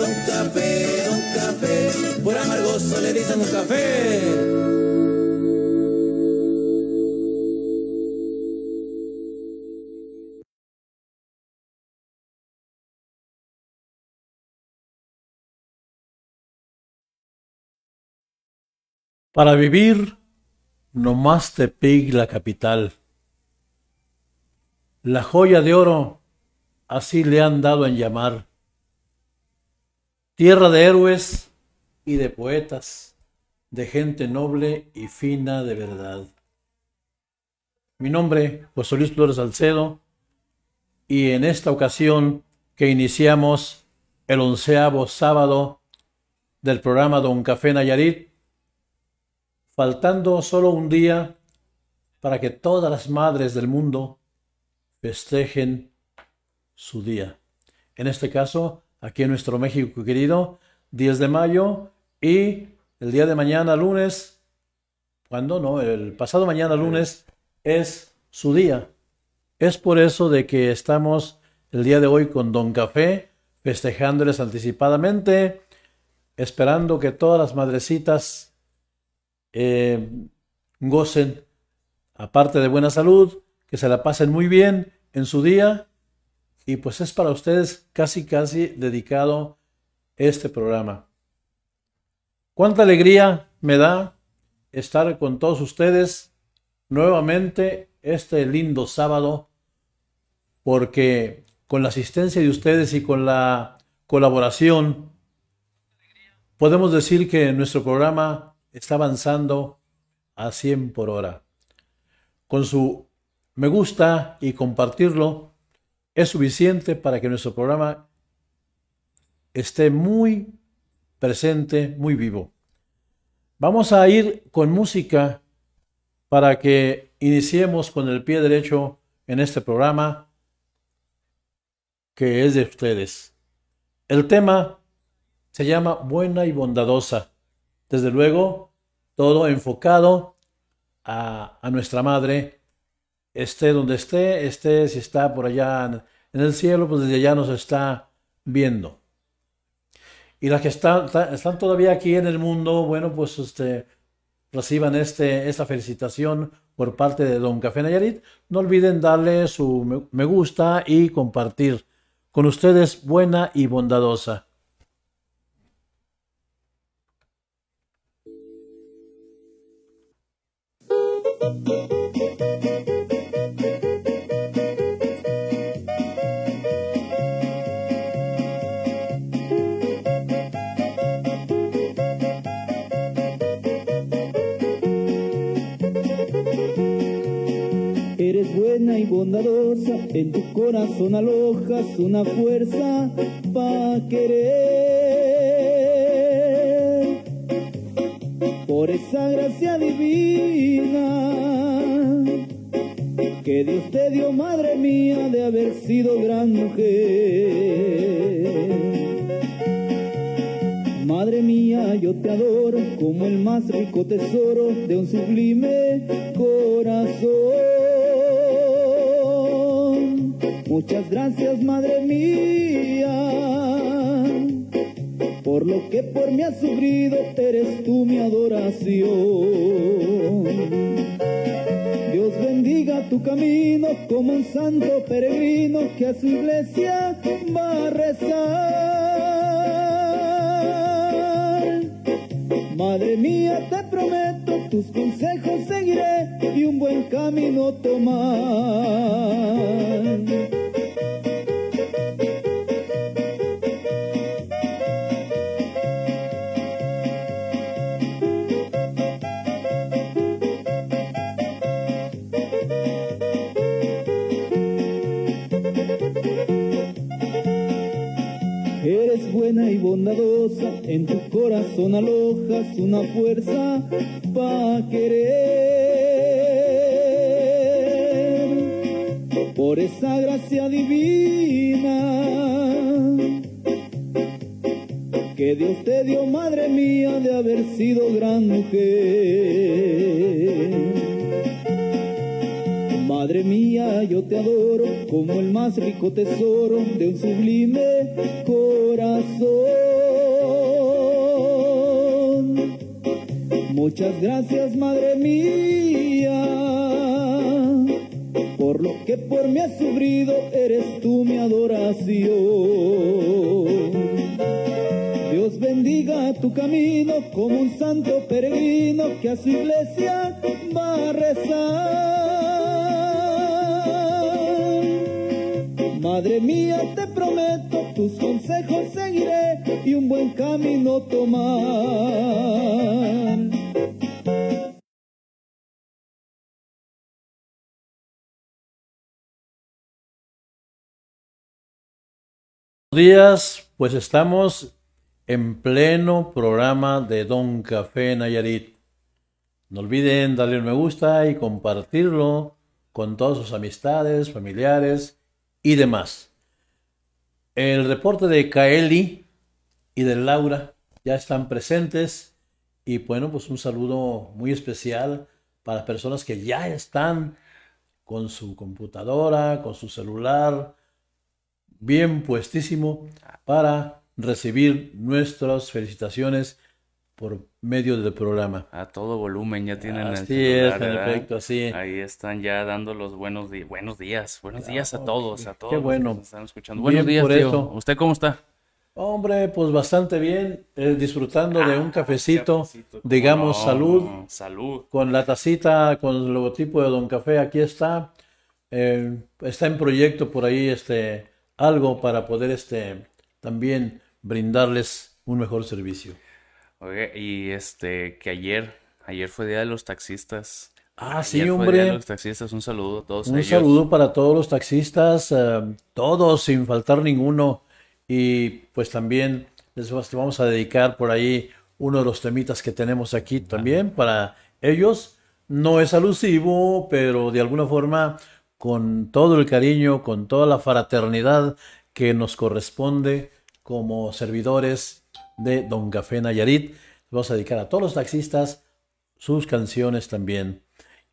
Don Café, Don Café. Por amargoso le dicen Don Café. Para vivir, nomás Tepic la capital. La joya de oro, así le han dado en llamar. Tierra de héroes y de poetas, de gente noble y fina de verdad. Mi nombre, José Luis Flores Salcedo, y en esta ocasión que iniciamos el onceavo sábado del programa Don Café Nayarit, faltando solo un día para que todas las madres del mundo festejen su día. En este caso, aquí en nuestro México querido, 10 de mayo y el día de mañana, lunes, cuando no, el pasado mañana, lunes, es su día. Es por eso de que estamos el día de hoy con Don Café, festejándoles anticipadamente, esperando que todas las madrecitas eh, gocen, aparte de buena salud, que se la pasen muy bien en su día. Y pues es para ustedes casi, casi dedicado este programa. Cuánta alegría me da estar con todos ustedes nuevamente este lindo sábado, porque con la asistencia de ustedes y con la colaboración, podemos decir que nuestro programa está avanzando a 100 por hora. Con su me gusta y compartirlo es suficiente para que nuestro programa esté muy presente, muy vivo. Vamos a ir con música para que iniciemos con el pie derecho en este programa que es de ustedes. El tema se llama Buena y Bondadosa. Desde luego, todo enfocado a, nuestra madre, esté donde esté, esté si está por allá en el cielo, pues desde allá nos está viendo. Y las que están, están todavía aquí en el mundo, bueno, pues este, reciban este, esta felicitación por parte de Don Café Nayarit. No olviden darle su me gusta y compartir. Con ustedes, buena y bondadosa. Bondadosa, en tu corazón alojas una fuerza para querer. Por esa gracia divina que Dios te dio, madre mía, de haber sido gran mujer. Madre mía, yo te adoro como el más rico tesoro de un sublime corazón. Muchas gracias, Madre mía, por lo que por mí has sufrido, eres tú mi adoración. Dios bendiga tu camino como un santo peregrino que a su iglesia va a rezar. Madre mía, te prometo, tus consejos seguiré y un buen camino tomar. En tu corazón alojas una fuerza para querer. Por esa gracia divina que Dios te dio, madre mía, de haber sido gran mujer. Madre mía, yo te adoro como el más rico tesoro de un sublime corazón. Muchas gracias, Madre mía, por lo que por mí has sufrido, eres tú mi adoración. Dios bendiga tu camino como un santo peregrino que a su iglesia va a rezar. Madre mía, te prometo, tus consejos seguiré y un buen camino tomar. Días, pues estamos en pleno programa de Don Café Nayarit. No olviden darle un me gusta y compartirlo con todas sus amistades, familiares y demás. El reporte de Kaeli y de Laura ya están presentes y bueno, pues un saludo muy especial para las personas que ya están con su computadora, con su celular, bien puestísimo para recibir nuestras felicitaciones por medio del programa. A todo volumen ya tienen el Así es, celular, en ¿verdad? efecto, así. Ahí están ya dando los buenos días. Buenos días, buenos días a Claro, todos, a qué todos. que bueno. nos están escuchando. Bien Buenos días, por tío. eso. ¿Usted cómo está? Hombre, pues bastante bien, eh, disfrutando de un cafecito, Cafecito, ¿cómo digamos no? salud, Salud. con la tacita, con el logotipo de Don Café, aquí está. Eh, está en proyecto por ahí este, algo para poder este, también brindarles un mejor servicio. Oye, y este, que ayer, ayer fue Día de los Taxistas. Ah, sí, fue Día de hombre. los Taxistas. Un saludo a todos Un ellos. saludo para todos los taxistas, eh, todos sin faltar ninguno. Y pues también les vamos a dedicar por ahí uno de los temitas que tenemos aquí también para ellos. No es alusivo, pero de alguna forma con todo el cariño, con toda la fraternidad que nos corresponde como servidores de Don Café Nayarit. Vamos a dedicar a todos los taxistas sus canciones también.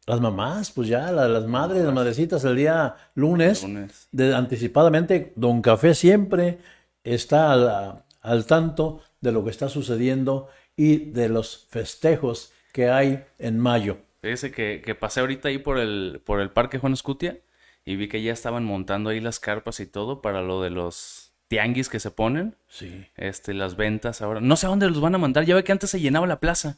Las mamás, pues ya, la- las madres, las madrecitas, el día lunes, Lunes. de, anticipadamente, Don Café siempre está al, al tanto de lo que está sucediendo y de los festejos que hay en mayo. Fíjese que, que pasé ahorita ahí por el, por el Parque Juan Escutia y vi que ya estaban montando ahí las carpas y todo para lo de los tianguis que se ponen. Sí. Este, las ventas ahora. No sé a dónde los van a mandar. Ya ve que antes se llenaba la plaza.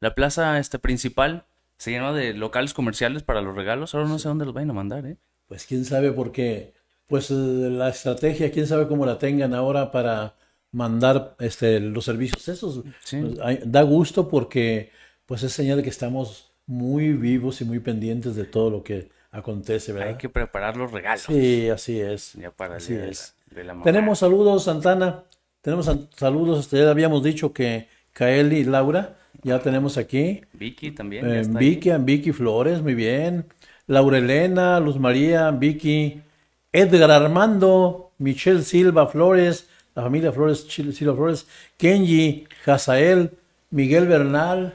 La plaza este, principal se llenaba de locales comerciales para los regalos. Ahora no sé a dónde los van a mandar, ¿eh? Pues quién sabe por qué. Pues eh, la estrategia, quién sabe cómo la tengan ahora para mandar este, los servicios esos. Sí. Pues, da gusto porque pues es señal de que estamos muy vivos y muy pendientes de todo lo que acontece, ¿verdad? Hay que preparar los regalos. Sí, así es. Ya para Así de es. la- de la. Tenemos saludos, Santana. Tenemos saludos. este, Ya habíamos dicho que Kaeli y Laura ya tenemos aquí. Vicky también. Eh, está ahí. Vicky, Vicky Flores, muy bien. Laura Elena, Luz María, Vicky, Edgar Armando, Michelle Silva Flores, la familia Flores, Silvia Flores, Kenji, Hazael, Miguel Bernal,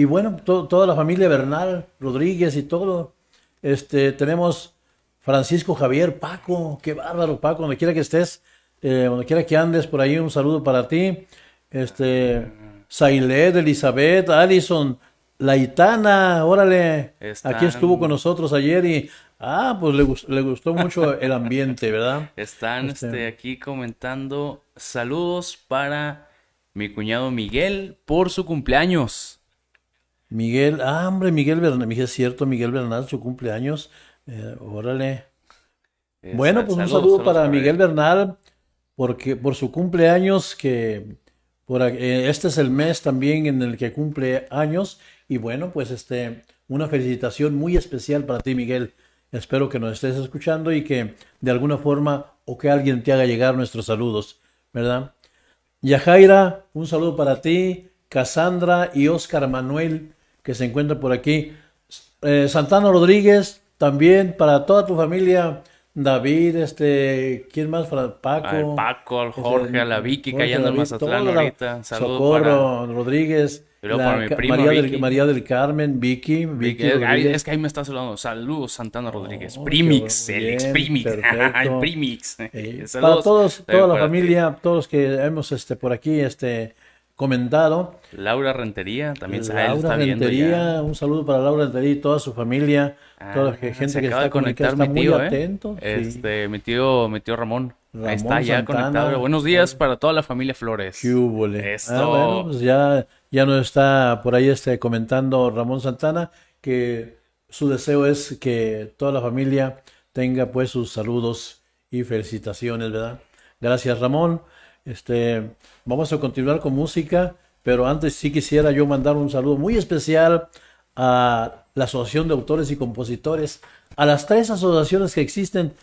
y bueno, to- toda la familia Bernal, Rodríguez y todo. Este, tenemos Francisco Javier, Paco, qué bárbaro, Paco, donde quiera que estés, eh, donde quiera que andes por ahí, un saludo para ti. Este, Sailet, Elizabeth, Allison, Laitana, órale, Están- aquí estuvo con nosotros ayer y, ah, pues le, gus- le gustó mucho el ambiente, ¿verdad? Están Este- este, aquí comentando saludos para mi cuñado Miguel por su cumpleaños. Miguel, ah, hombre, Miguel Bernal, es cierto, Miguel Bernal, su cumpleaños, eh, órale. Bueno, pues un saludo para. Miguel Bernal, porque por su cumpleaños, que por, eh, este es el mes también en el que cumple años, y bueno, pues este, una felicitación muy especial para ti, Miguel. Espero que nos estés escuchando y que de alguna forma o que alguien te haga llegar nuestros saludos, ¿verdad? Yajaira, un saludo para ti, Cassandra y Oscar Manuel, que se encuentran por aquí. Eh, Santana Rodríguez, también para toda tu familia. David, este, ¿quién más? Paco. Al Paco, al este, Jorge, a la Vicky, que allá anda en Mazatlán ahorita. Saludos Socorro Rodríguez. La para mi prima, María, del, María del Carmen, Vicky. Vicky Es, Rodríguez. es que ahí me está saludando. Saludos, Santana Rodríguez. Oh, Primix, el ex Primix. el Primix. Eh, para todos, toda la ti. familia, todos que hemos este, por aquí este, comentado. Laura Rentería también Laura está viendo ya. Rentería, un saludo para Laura Rentería y toda su familia, Ah, toda la gente se que acaba está de conectar mi muy ¿eh? atento. sí. Este, mi tío, mi tío Ramón. Ramón Ahí está ya Santana. conectado. Buenos días para toda la familia Flores. ¿Qué. Ah, bueno, pues ya, ya nos está por ahí este, comentando Ramón Santana que su deseo es que toda la familia tenga pues sus saludos y felicitaciones, ¿verdad? Gracias Ramón. Este, vamos a continuar con música, pero antes sí quisiera yo mandar un saludo muy especial a la Asociación de Autores y Compositores, a las tres asociaciones que existen,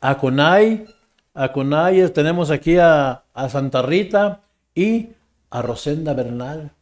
a CONAI, a CONAI tenemos aquí a, Santa Rita y a Rosenda Bernal,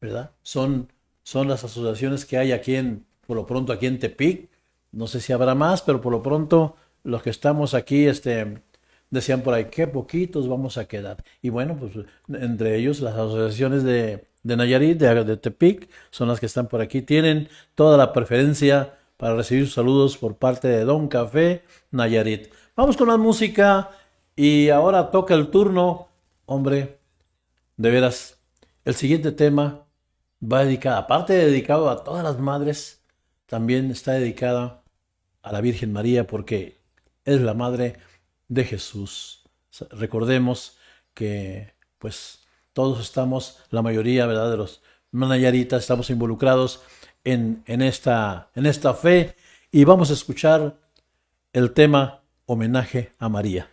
¿verdad? Son, son las asociaciones que hay aquí en, por lo pronto aquí en Tepic. No sé si habrá más, pero por lo pronto los que estamos aquí, este, decían por ahí, qué poquitos vamos a quedar. Y bueno, pues entre ellos las asociaciones de, de Nayarit, de, de Tepic, son las que están por aquí. Tienen toda la preferencia para recibir saludos por parte de Don Café Nayarit. Vamos con la música y ahora toca el turno, hombre, de veras, el siguiente tema va dedicado, aparte de dedicado a todas las madres, también está dedicada a la Virgen María porque es la madre de Jesús. Recordemos que pues todos estamos, la mayoría, ¿verdad? De los Nayaritas estamos involucrados en, en, esta, en esta fe y vamos a escuchar el tema homenaje a María.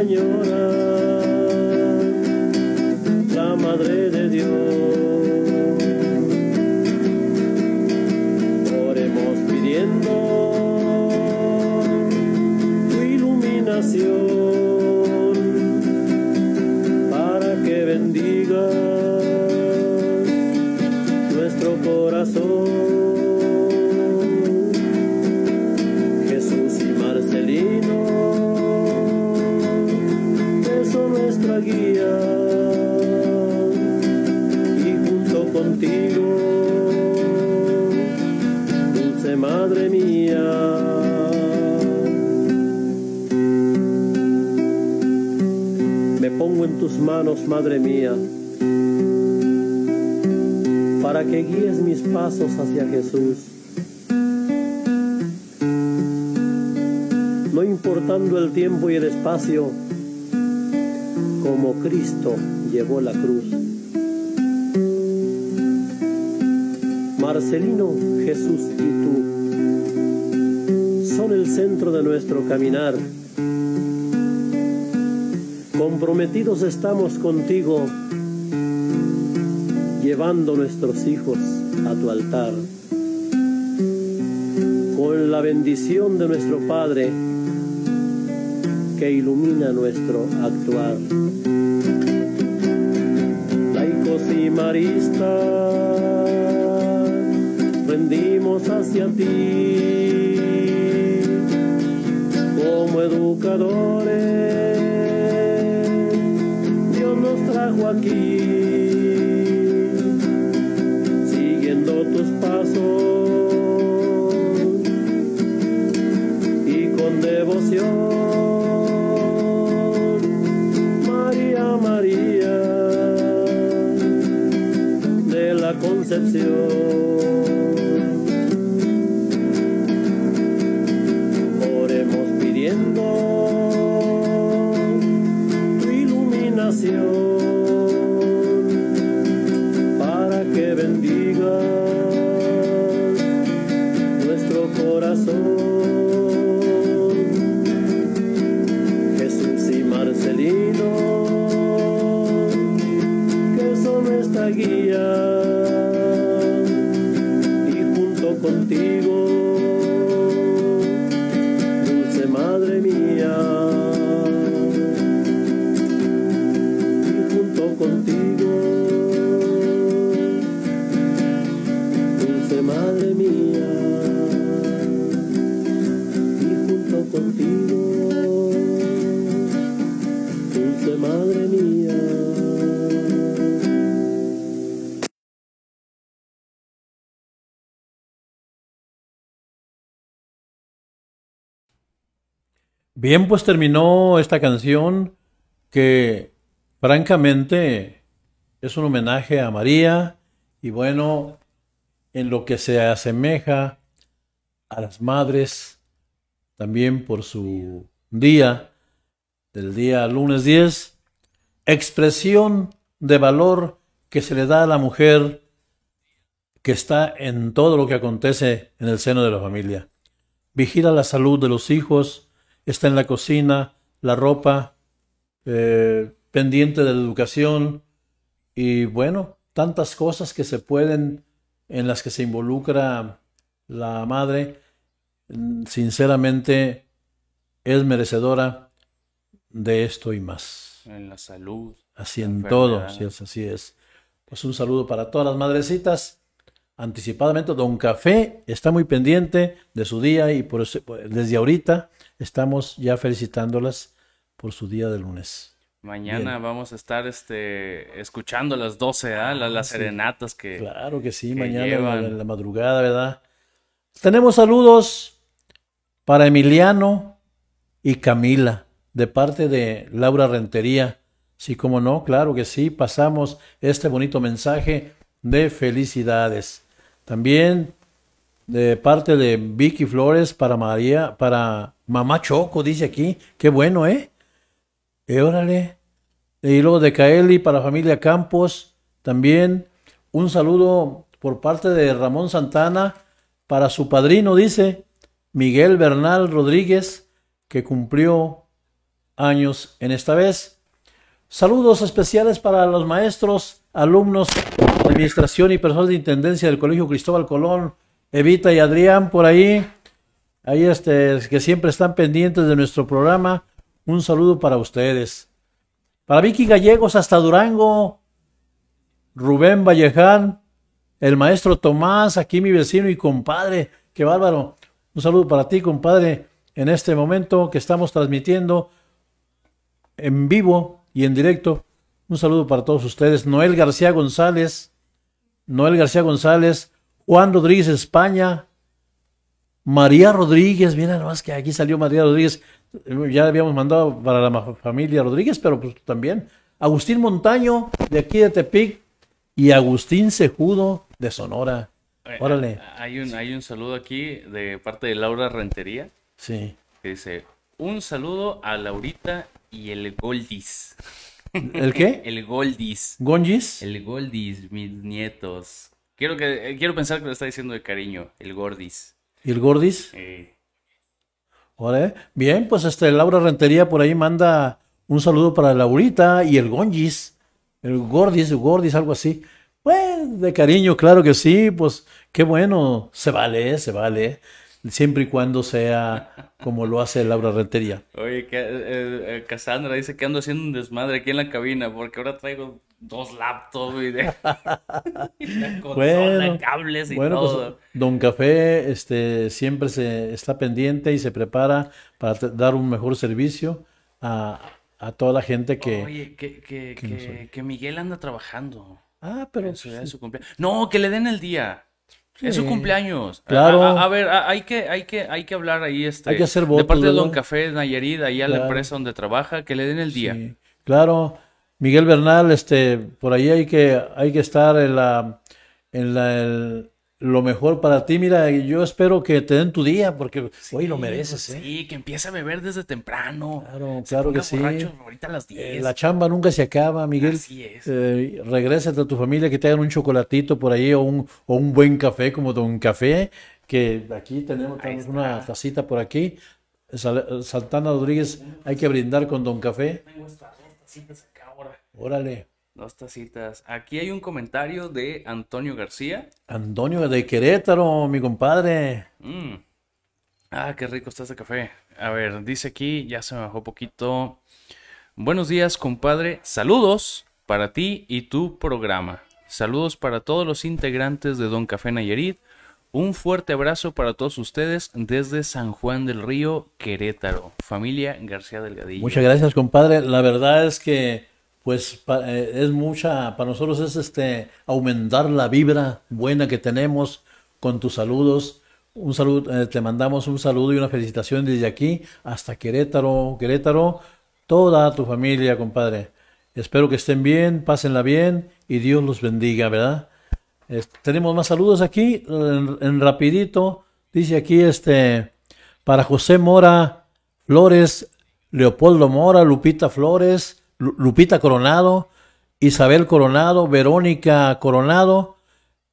Señora manos, Madre mía, para que guíes mis pasos hacia Jesús. No importando el tiempo y el espacio, como Cristo llevó la cruz. Marcelino, Jesús y tú son el centro de nuestro caminar. Comprometidos estamos contigo, llevando nuestros hijos a tu altar. Con la bendición de nuestro Padre, que ilumina nuestro actuar. Laicos y maristas, rendimos hacia ti como educadores. Concepción. Bien, pues terminó esta canción que francamente es un homenaje a María y bueno, en lo que se asemeja a las madres también por su día, del día lunes 10, expresión de valor que se le da a la mujer que está en todo lo que acontece en el seno de la familia. Vigila la salud de los hijos, está en la cocina, la ropa, eh, pendiente de la educación y bueno, tantas cosas que se pueden, en las que se involucra la madre, sinceramente es merecedora de esto y más. En la salud. Así en todo, enfermedad. sí es, así es. Pues un saludo para todas las madrecitas. Anticipadamente, Don Café está muy pendiente de su día y por eso, pues, desde ahorita estamos ya felicitándolas por su día de lunes. Mañana Bien. vamos a estar este, escuchando las 12, ¿ah? las, las sí. serenatas que... Claro que sí, que mañana llevan. en la madrugada, ¿verdad? Tenemos saludos para Emiliano y Camila de parte de Laura Rentería. Sí, como no, claro que sí, pasamos este bonito mensaje de felicidades. También de parte de Vicky Flores para María, para Mamá Choco, dice aquí. Qué bueno, ¿eh? Eh, órale. Y luego de Kaeli para familia Campos. También un saludo por parte de Ramón Santana para su padrino, dice Miguel Bernal Rodríguez, que cumplió años en esta vez. Saludos especiales para los maestros, alumnos administración y personal de intendencia del Colegio Cristóbal Colón, Evita y Adrián por ahí. Ahí este, que siempre están pendientes de nuestro programa. Un saludo para ustedes. Para Vicky Gallegos hasta Durango, Rubén Valleján, el maestro Tomás, aquí mi vecino y compadre. Qué bárbaro. Un saludo para ti, compadre, en este momento que estamos transmitiendo en vivo y en directo. Un saludo para todos ustedes. Noel García González, Noel García González, Juan Rodríguez España, María Rodríguez, mira nomás que aquí salió María Rodríguez, ya habíamos mandado para la familia Rodríguez, pero pues también Agustín Montaño de aquí de Tepic y Agustín Cejudo de Sonora. Eh, Órale, Hay un, hay un saludo aquí de parte de Laura Rentería sí. que dice, un saludo a Laurita y el Goldis. ¿El qué? El Goldis. ¿Gonjis? El Goldis, mis nietos. Quiero, que, eh, quiero pensar que lo está diciendo de cariño. El Gordis. ¿Y el Gordis? Eh, Órale. Bien, pues este Laura Rentería por ahí manda un saludo para Laurita y el Gonjis. El Gordis, el Gordis, algo así. Pues de cariño, claro que sí, pues qué bueno, se vale, se vale, siempre y cuando sea como lo hace Laura Rentería. Oye, que, eh, eh, Cassandra dice que ando haciendo un desmadre aquí en la cabina porque ahora traigo dos laptops y, de... y Bueno, cables y Bueno, pues todo. Don Café este, siempre se está pendiente y se prepara para dar un mejor servicio a, a toda la gente que... Oye, que, que, que, Miguel anda trabajando Ah, pero... en su día de su cumpleaños. No, que le den el día. Es su cumpleaños. Claro. A, a- a ver, a- hay que, hay que, hay que hablar ahí, este, Hay que hacer de votos, parte de Don. Café Nayarit, ahí a la empresa donde trabaja, que le den el día. Sí, claro. Miguel Bernal, este, por ahí hay que, hay que estar en la, en la, el- lo mejor para ti. Mira, yo espero que te den tu día, porque hoy lo Sí, mereces, pues ¿eh? Sí, que empiece a beber desde temprano. Claro, Se claro que sí. ahorita a las Eh, 10. La chamba nunca se acaba, Miguel. Así es. Eh, regrésate a tu familia, que te hagan un chocolatito por ahí o un, o un buen café como Don Café, que aquí tenemos, tenemos una tacita por aquí. Sal- Santana Rodríguez, hay que brindar con Don Café. Órale. Dos tacitas. Aquí hay un comentario de Antonio García. Antonio de Querétaro, mi compadre. Mm. Ah, qué rico está este café. A ver, dice aquí, ya se me bajó poquito. Buenos días, compadre. Saludos para ti y tu programa. Saludos para todos los integrantes de Don Café Nayarit. Un fuerte abrazo para todos ustedes desde San Juan del Río, Querétaro. Familia García Delgadillo. Muchas gracias, compadre. La verdad es que, pues, eh, es mucha, para nosotros es este, aumentar la vibra buena que tenemos con tus saludos. Un saludo, eh, te mandamos un saludo y una felicitación desde aquí hasta Querétaro, Querétaro, toda tu familia, compadre. Espero que estén bien, pásenla bien y Dios los bendiga, ¿verdad? Tenemos más saludos aquí, en, en rapidito. Dice aquí este para José Mora Flores, Leopoldo Mora, Lupita Flores, Lupita Coronado, Isabel Coronado, Verónica Coronado,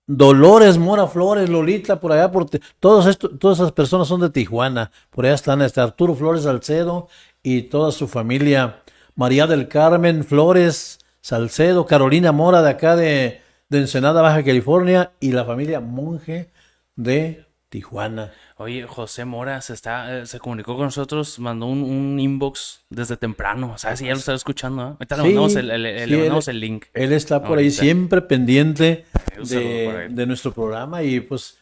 Dolores Mora Flores, Lolita, por allá, por todos todas esas personas son de Tijuana. Por allá están este Arturo Flores Salcedo y toda su familia. María del Carmen Flores Salcedo, Carolina Mora de acá de, de Ensenada, Baja California, y la familia Monje de Tijuana. Oye, José Mora se está, eh, se comunicó con nosotros, mandó un, un inbox desde temprano. ¿Sabes si ya lo estaba escuchando? ¿eh? Ahorita le Sí, mandamos el, el- el- sí, le él- el link. Él está por ahí Ahorita. siempre pendiente de, de nuestro programa y pues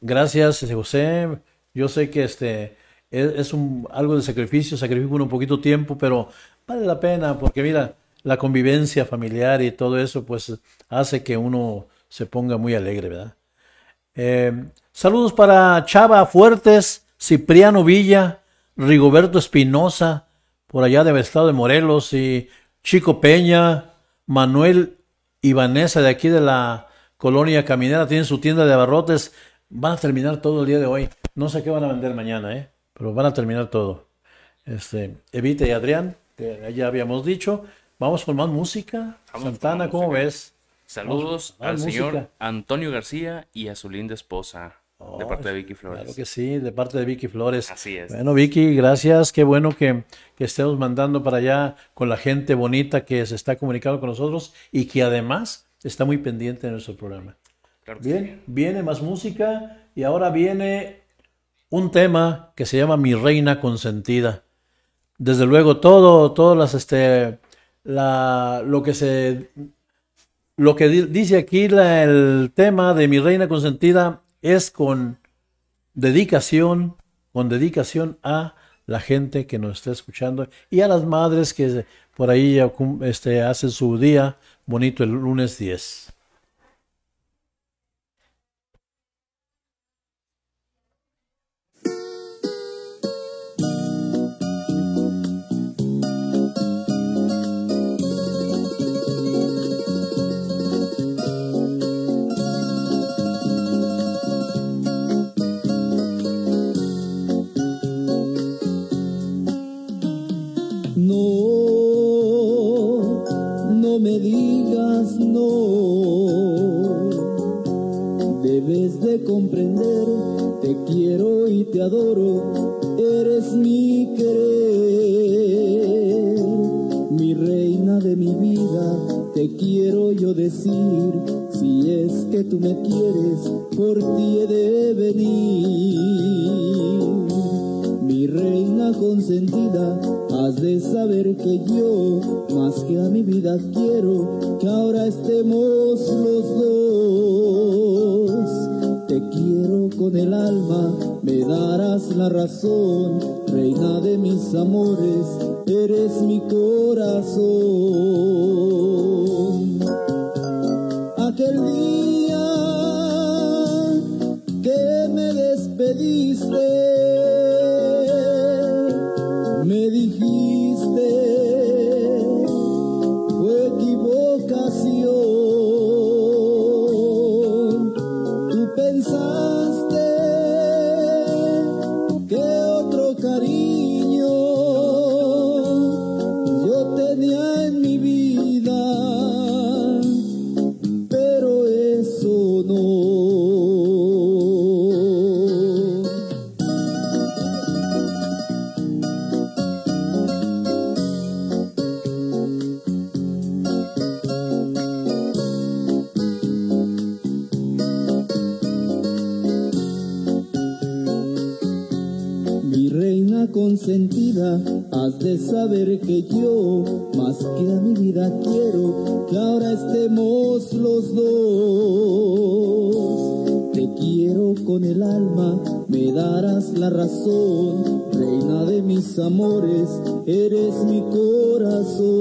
gracias José. Yo sé que este es, es un algo de sacrificio, sacrifico un poquito tiempo, pero vale la pena porque mira, la convivencia familiar y todo eso pues hace que uno se ponga muy alegre, ¿verdad? Eh, saludos para Chava Fuertes, Cipriano Villa, Rigoberto Espinosa, por allá del estado de Morelos, y Chico Peña, Manuel y Vanessa de aquí de la colonia Caminera, tienen su tienda de abarrotes. Van a terminar todo el día de hoy. No sé qué van a vender mañana, ¿eh? pero van a terminar todo. Este, Evita y Adrián, que ya habíamos dicho. Vamos con más música. Vamos Santana, más ¿cómo música. ves? Saludos Vamos, al señor. Antonio García y a su linda esposa, de parte de Vicky Flores. Claro que sí, de parte de Vicky Flores. Así es. Bueno, Vicky, gracias. Qué bueno que, que estemos mandando para allá con la gente bonita que se está comunicando con nosotros y que además está muy pendiente de nuestro programa. Claro que sí. Bien, viene más música y ahora viene un tema que se llama Mi Reina Consentida. Desde luego, todo, todas las, este, la, lo que se, lo que di- dice aquí la- el tema de Mi Reina Consentida es con dedicación, con dedicación a la gente que nos está escuchando y a las madres que por ahí este, hacen su día bonito el lunes 10. te adoro, eres mi querer, mi reina de mi vida, te quiero yo decir, si es que tú me quieres, por ti he de venir. Mi reina consentida, has de saber que yo, más que a mi vida quiero, que ahora estemos los dos. Te quiero con el alma, me darás la razón, reina de mis amores, eres mi corazón. Aquel día que me despediste, me dijiste, saber que yo, más que a mi vida quiero, que ahora estemos los dos. Te quiero con el alma, me darás la razón, reina de mis amores, eres mi corazón.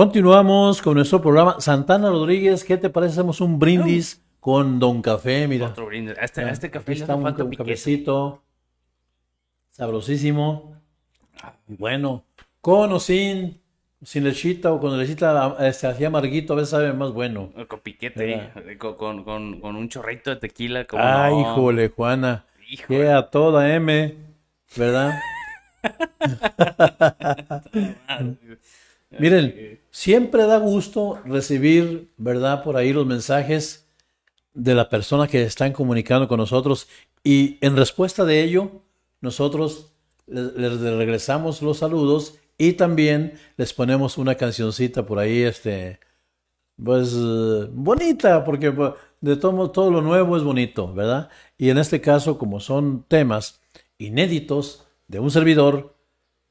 Continuamos con nuestro programa. Santana Rodríguez, ¿qué te parece? Hacemos un brindis con Don Café, mira. Otro brindis. A este, a este café Aquí está un, un cafecito sabrosísimo. Bueno, con o sin, sin lechita o con lechita este, así amarguito, a veces sabe más bueno. Con piquete, eh, con, con, con, un chorrito de tequila. ¿cómo Ay, no? híjole, Juana. Híjole. Que a toda M, ¿verdad? Miren, siempre da gusto recibir, ¿verdad? Por ahí los mensajes de la persona que están comunicando con nosotros y en respuesta de ello, nosotros les, les regresamos los saludos y también les ponemos una cancioncita por ahí, este, pues eh, bonita, porque pues, de todo, todo lo nuevo es bonito, ¿verdad? Y en este caso, como son temas inéditos de un servidor,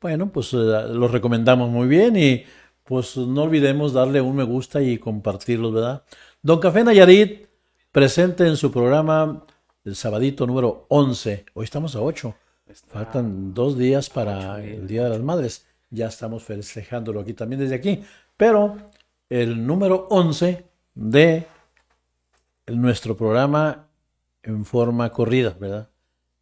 bueno, pues eh, los recomendamos muy bien y pues no olvidemos darle un me gusta y compartirlos, ¿verdad? Don Café Nayarit, presente en su programa el sabadito número 11. Hoy estamos a 8. Faltan dos días para el Día de las Madres. Ya estamos festejándolo aquí también desde aquí. Pero el número 11 de nuestro programa en forma corrida, ¿verdad?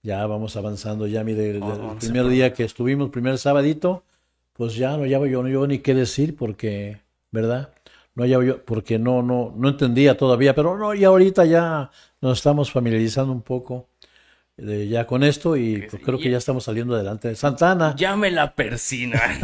Ya vamos avanzando, ya mire, el, primer día que estuvimos, primer sabadito, pues ya no hallaba yo, yo ni qué decir porque, ¿verdad? No hallaba yo, porque no, no, no entendía todavía, pero no, y ahorita ya nos estamos familiarizando un poco eh, ya con esto y pues, creo que ya estamos saliendo adelante. Santana, Llame la persina.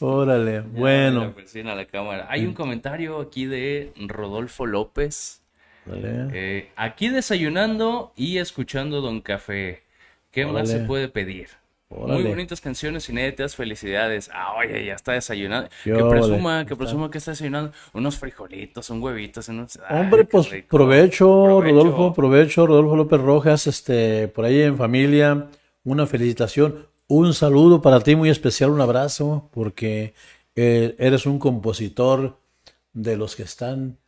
órale, bueno, la persina la cámara. Hay un comentario aquí de Rodolfo López. Eh, aquí desayunando y escuchando Don Café. ¿Qué más se puede pedir? Muy bonitas canciones inéditas, felicidades. Ah, oye, ya está desayunando. Que presuma, que presuma que está desayunando unos frijolitos, un huevitos. Unos... Ay, Hombre, pues Provecho. Rodolfo, provecho, Rodolfo López Rojas, este, por ahí en familia, una felicitación, un saludo para ti muy especial, un abrazo, porque eh, eres un compositor de los que están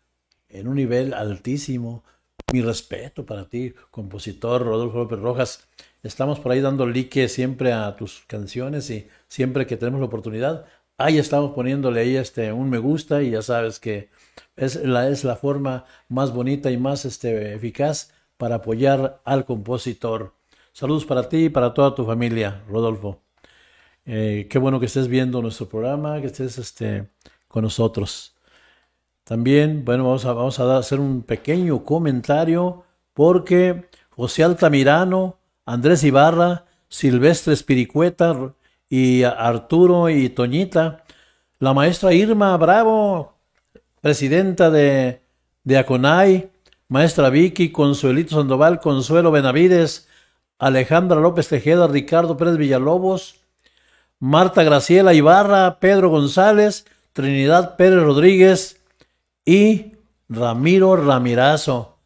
en un nivel altísimo. Mi respeto para ti, compositor Rodolfo López Rojas. Estamos por ahí dando like siempre a tus canciones y siempre que tenemos la oportunidad, ahí estamos poniéndole ahí este un me gusta y ya sabes que es la, es la forma más bonita y más este, eficaz para apoyar al compositor. Saludos para ti y para toda tu familia, Rodolfo. Eh, qué bueno que estés viendo nuestro programa, que estés este, con nosotros. También, bueno, vamos a, vamos a hacer un pequeño comentario porque José Altamirano, Andrés Ibarra, Silvestre Espiricueta y Arturo y Toñita, la maestra Irma Bravo, presidenta de, de Aconay, maestra Vicky, Consuelito Sandoval, Consuelo Benavides, Alejandra López Tejeda, Ricardo Pérez Villalobos, Marta Graciela Ibarra, Pedro González, Trinidad Pérez Rodríguez y Ramiro Ramirazo.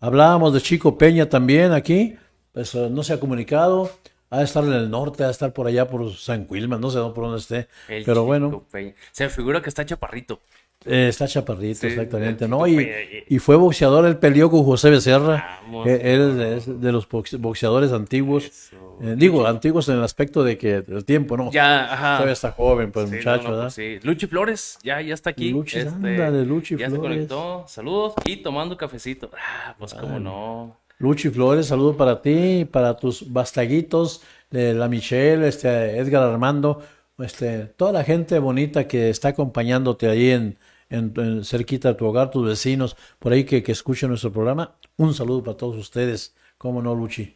Hablábamos de Chico Peña también aquí, pues eh, no se ha comunicado. Ha de estar en el norte, ha de estar por allá por San Quilman, no sé por dónde esté. El pero Chico bueno, Peña. Se me figura que está chaparrito. Eh, está chaparrito, Sí, exactamente, ¿no? Y, y- fue boxeador, él peleó con José Becerra. Vamos, Eh, él es de los box- boxeadores antiguos. Eso. Eh, digo, antiguos en el aspecto de que el tiempo, ¿no? Ya, ajá. Todavía está joven, pues Sí, muchacho, no, no, ¿verdad? pues sí. Luchi Flores, ya, ya está aquí. Luchi, Este, ándale, Luchi ya se Flores. conectó. Saludos y tomando cafecito. Ah, pues cómo no. Luchi Flores, saludo para ti, para tus bastaguitos, la Michelle, este, Edgar Armando, este, toda la gente bonita que está acompañándote ahí en, en- cerquita de tu hogar, tus vecinos, por ahí que, que escuchan nuestro programa. Un saludo para todos ustedes, cómo no, Luchi.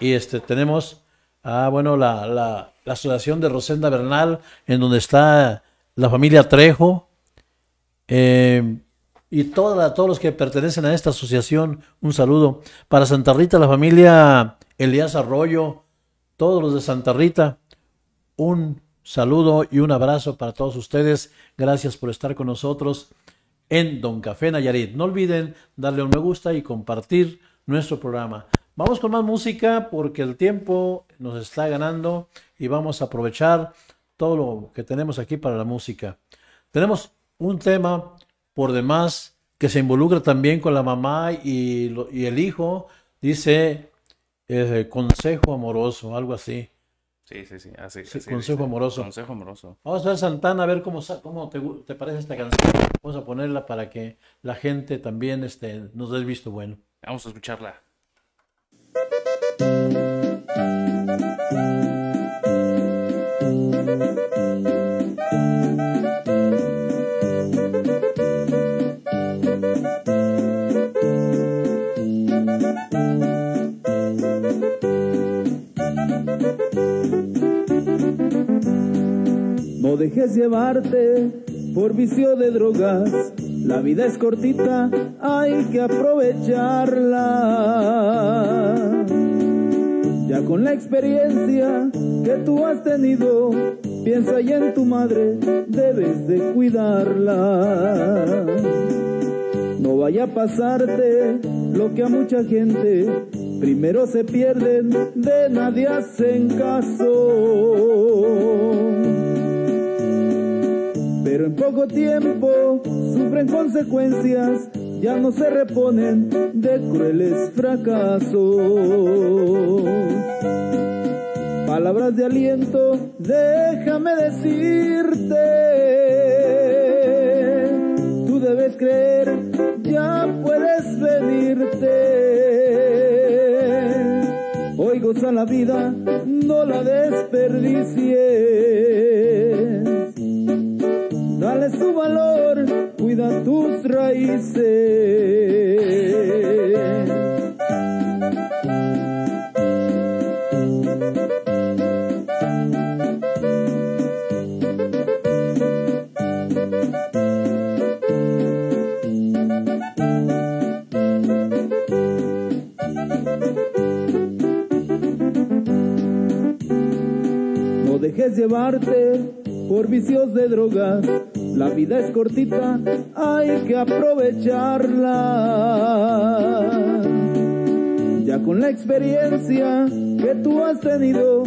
Y este, tenemos, ah, bueno, la, la, asociación de Rosenda Bernal, en donde está la familia Trejo, eh, y toda todos los que pertenecen a esta asociación, un saludo. Para Santa Rita, la familia Elías Arroyo, todos los de Santa Rita, un saludo y un abrazo para todos ustedes. Gracias por estar con nosotros en Don Café Nayarit. No olviden darle un me gusta y compartir nuestro programa. Vamos con más música porque el tiempo nos está ganando y vamos a aprovechar todo lo que tenemos aquí para la música. Tenemos un tema por demás que se involucra también con la mamá y, y el hijo. Dice eh, consejo amoroso, algo así. Sí, sí, sí. Así, Sí, así consejo dice. amoroso. Consejo amoroso. Vamos a ver Santana, a ver cómo, cómo te, te parece esta canción. Vamos a ponerla para que la gente también este, nos dé el visto bueno. Vamos a escucharla. No dejes llevarte por vicio de drogas. La vida es cortita, hay que aprovecharla. Ya con la experiencia que tú has tenido, piensa ya en tu madre, debes de cuidarla. No vaya a pasarte lo que a mucha gente primero se pierden, de nadie hacen caso. Pero en poco tiempo sufren consecuencias, ya no se reponen de crueles fracasos. Palabras de aliento, déjame decirte, tú debes creer, ya puedes venirte. Hoy goza la vida, no la desperdicies. Dale su valor, cuida tus raíces. No dejes llevarte por vicios de drogas. La vida es cortita, hay que aprovecharla. Ya con la experiencia que tú has tenido,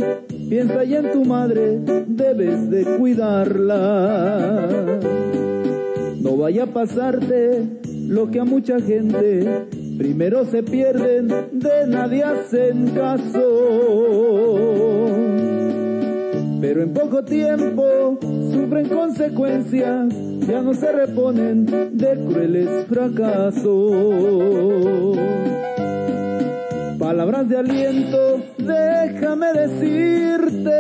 piensa ya en tu madre, debes de cuidarla. No vaya a pasarte lo que a mucha gente primero se pierden, de nadie hacen caso. Pero en poco tiempo sufren consecuencias, ya no se reponen de crueles fracasos. Palabras de aliento, déjame decirte,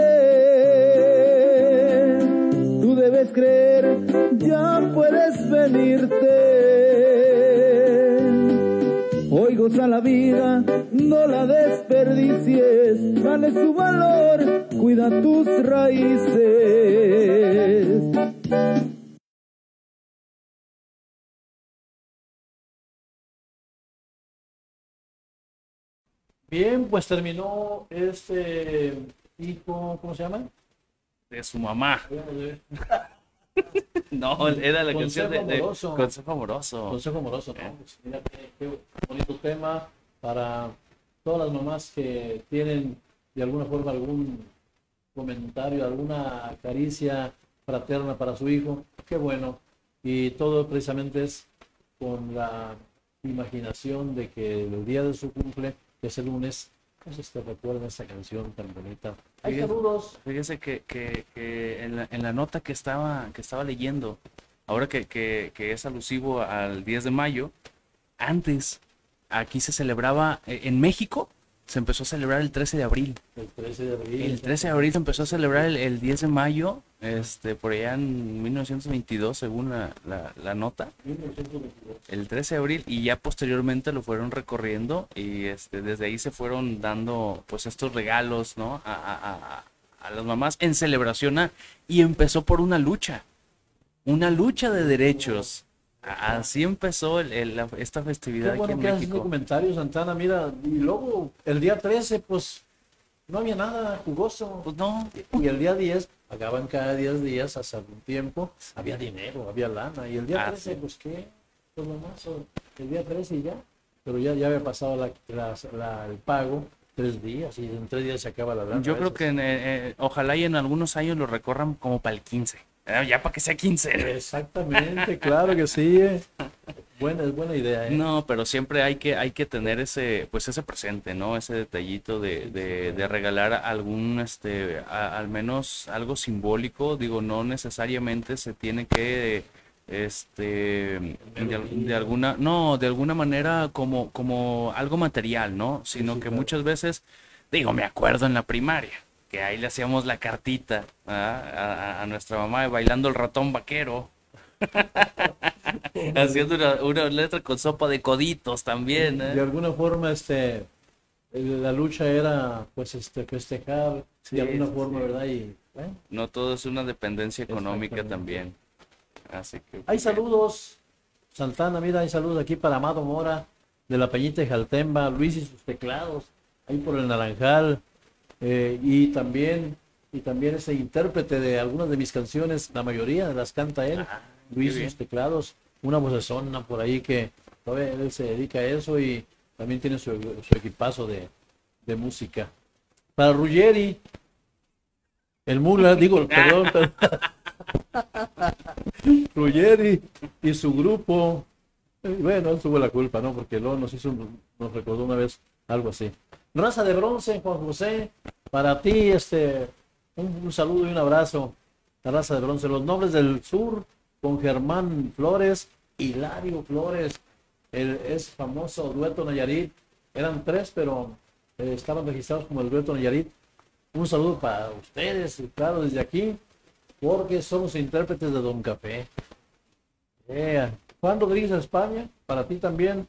tú debes creer, ya puedes venirte. Goza la vida, no la desperdicies, dale su valor, cuida tus raíces. Bien, pues terminó este hijo, ¿cómo se llama? De su mamá. No, era la Consejo canción de, de amoroso. Consejo Amoroso. Consejo amoroso, ¿no? Pues mira qué, qué bonito tema para todas las mamás que tienen de alguna forma algún comentario, alguna caricia fraterna para su hijo. Qué bueno. Y todo precisamente es con la imaginación de que el día de su cumple, que es el lunes, pues este, recuerda esta canción tan bonita. Hay saludos. Fíjese que, que, que en, la, en la nota que estaba, que estaba leyendo, ahora que, que, que es alusivo al 10 de mayo, antes aquí se celebraba, eh, en México se empezó a celebrar el 13 de abril. El 13 de abril. El 13 de abril se empezó a celebrar el, el 10 de mayo, este, por allá en 1922, según la, la, la nota. 1922. el 13 de abril y ya posteriormente lo fueron recorriendo y este, desde ahí se fueron dando pues estos regalos, ¿no? A, a- a- a las mamás en celebración a- y empezó por una lucha, una lucha de derechos. Así empezó el- el- la- esta Qué festividad aquí bueno en que México. comentario, Santana. Mira, y luego el día 13, pues no había nada jugoso. Pues no, Y el día 10, pagaban cada 10 días hace algún tiempo, había dinero, había lana. Y el día Ah, 13, sí. pues qué, pues nomás, el día 13 y ya. Pero ya, ya había pasado la, la- la- el pago, tres días, y en tres días se acaba la lana. yo creo que en, eh, eh, ojalá y en algunos años lo recorran como para el 15. Eh, Ya para que sea 15. Exactamente, claro que sí. eh. Buena, es buena idea, ¿eh? No, pero siempre hay que, hay que tener ese, pues ese presente, ¿no? Ese detallito de, de, de regalar algún, este, a- al menos algo simbólico. Digo, no necesariamente se tiene que, este, de, al- de alguna, no, de alguna manera como, como algo material, ¿no? Sino sí, que claro. muchas veces, digo, me acuerdo en la primaria, que ahí le hacíamos la cartita a, nuestra mamá bailando el ratón vaquero. Haciendo una, una letra con sopa de coditos también, ¿eh? de alguna forma este la lucha era pues este festejar Sí, de alguna sí, forma sí. verdad y bueno, No todo es una dependencia económica también. Así que. hay saludos Santana mira hay saludos aquí para Amado Mora de la Peñita de Jaltemba Luis y sus teclados ahí por el Naranjal eh, y también y también ese intérprete de algunas de mis canciones la mayoría las canta él Ah, Luis sus teclados una vocesona por ahí que todavía él se dedica a eso y también tiene su, su equipazo de, de música. Para Ruggeri, el Mula, digo, perdón, perdón. Ruggeri y su grupo, eh, bueno, él tuvo la culpa, ¿no? Porque luego nos hizo, nos recordó una vez algo así. Raza de bronce, Juan José, para ti, este, un, saludo y un abrazo. La raza de bronce, los nobles del sur, con Germán Flores, Hilario Flores, el es famoso dueto Nayarit. Eran tres, pero eh, estaban registrados como el dueto Nayarit. Un saludo para ustedes, claro, desde aquí, porque somos intérpretes de Don Café. Eh, Juan Rodríguez España, para ti también,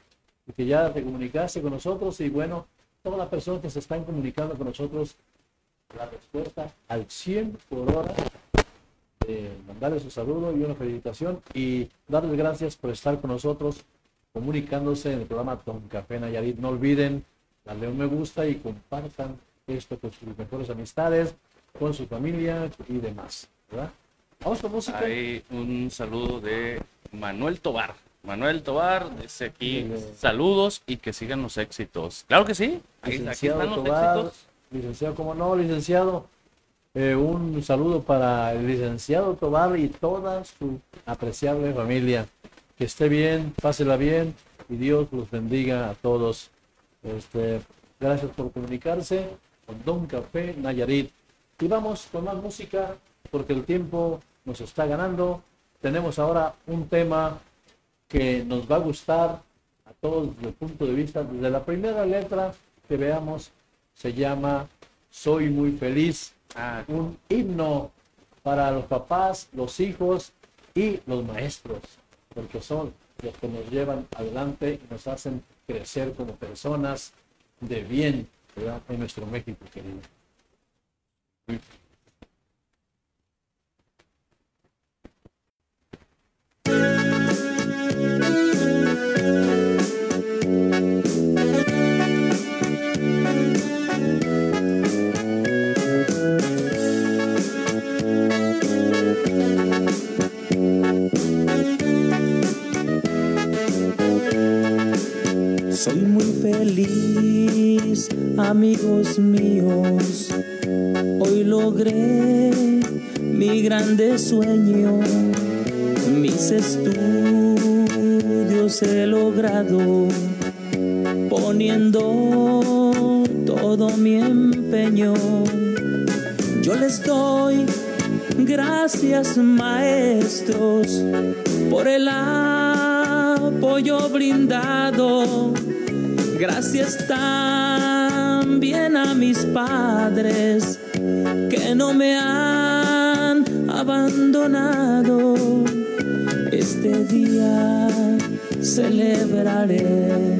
que ya te comunicaste con nosotros y bueno, todas las personas que se están comunicando con nosotros, la respuesta al 100 por hora, eh, mandarles un saludo y una felicitación y darles gracias por estar con nosotros comunicándose en el programa Don Café Nayarit. No olviden darle un me gusta y compartan esto con sus mejores amistades, con su familia y demás. Vamos con música. Hay un saludo de Manuel Tobar. Manuel Tobar dice aquí saludos y que sigan los éxitos. Claro que sí. Aquí, aquí licenciado están los Tobar, éxitos. licenciado, como no, licenciado. Eh, un saludo para el licenciado Tobar y toda su apreciable familia. Que esté bien, pásela bien y Dios los bendiga a todos. Este, gracias por comunicarse con Don Café Nayarit. Y vamos con más música porque el tiempo nos está ganando. Tenemos ahora un tema que nos va a gustar a todos desde el punto de vista. Desde la primera letra que veamos se llama Soy muy feliz. Ah, Un himno para los papás, los hijos y los maestros, porque son los que nos llevan adelante y nos hacen crecer como personas de bien ¿verdad? en nuestro México querido. Amigos míos. Hoy logré mi grande sueño. Mis estudios he logrado poniendo todo mi empeño. Yo les doy gracias maestros por el apoyo brindado. Gracias también a mis padres que no me han abandonado. Este día celebraré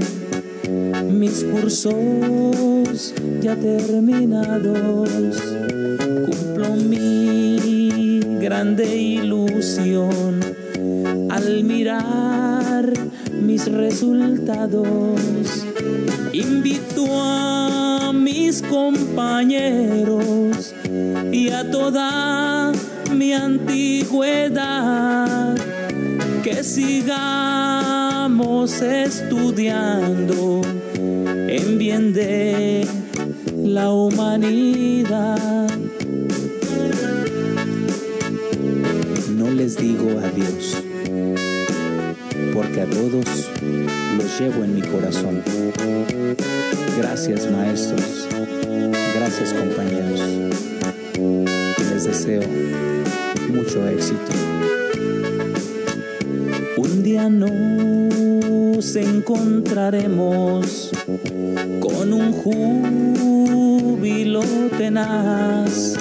mis cursos ya terminados. Cumplo mi grande ilusión al mirar mis resultados. Invito a mis compañeros y a toda mi antigüedad que sigamos estudiando en bien de la humanidad. No les digo adiós, porque a todos los llevo en mi corazón. Gracias maestros, gracias compañeros. Les deseo mucho éxito. Un día nos encontraremos con un júbilo tenaz,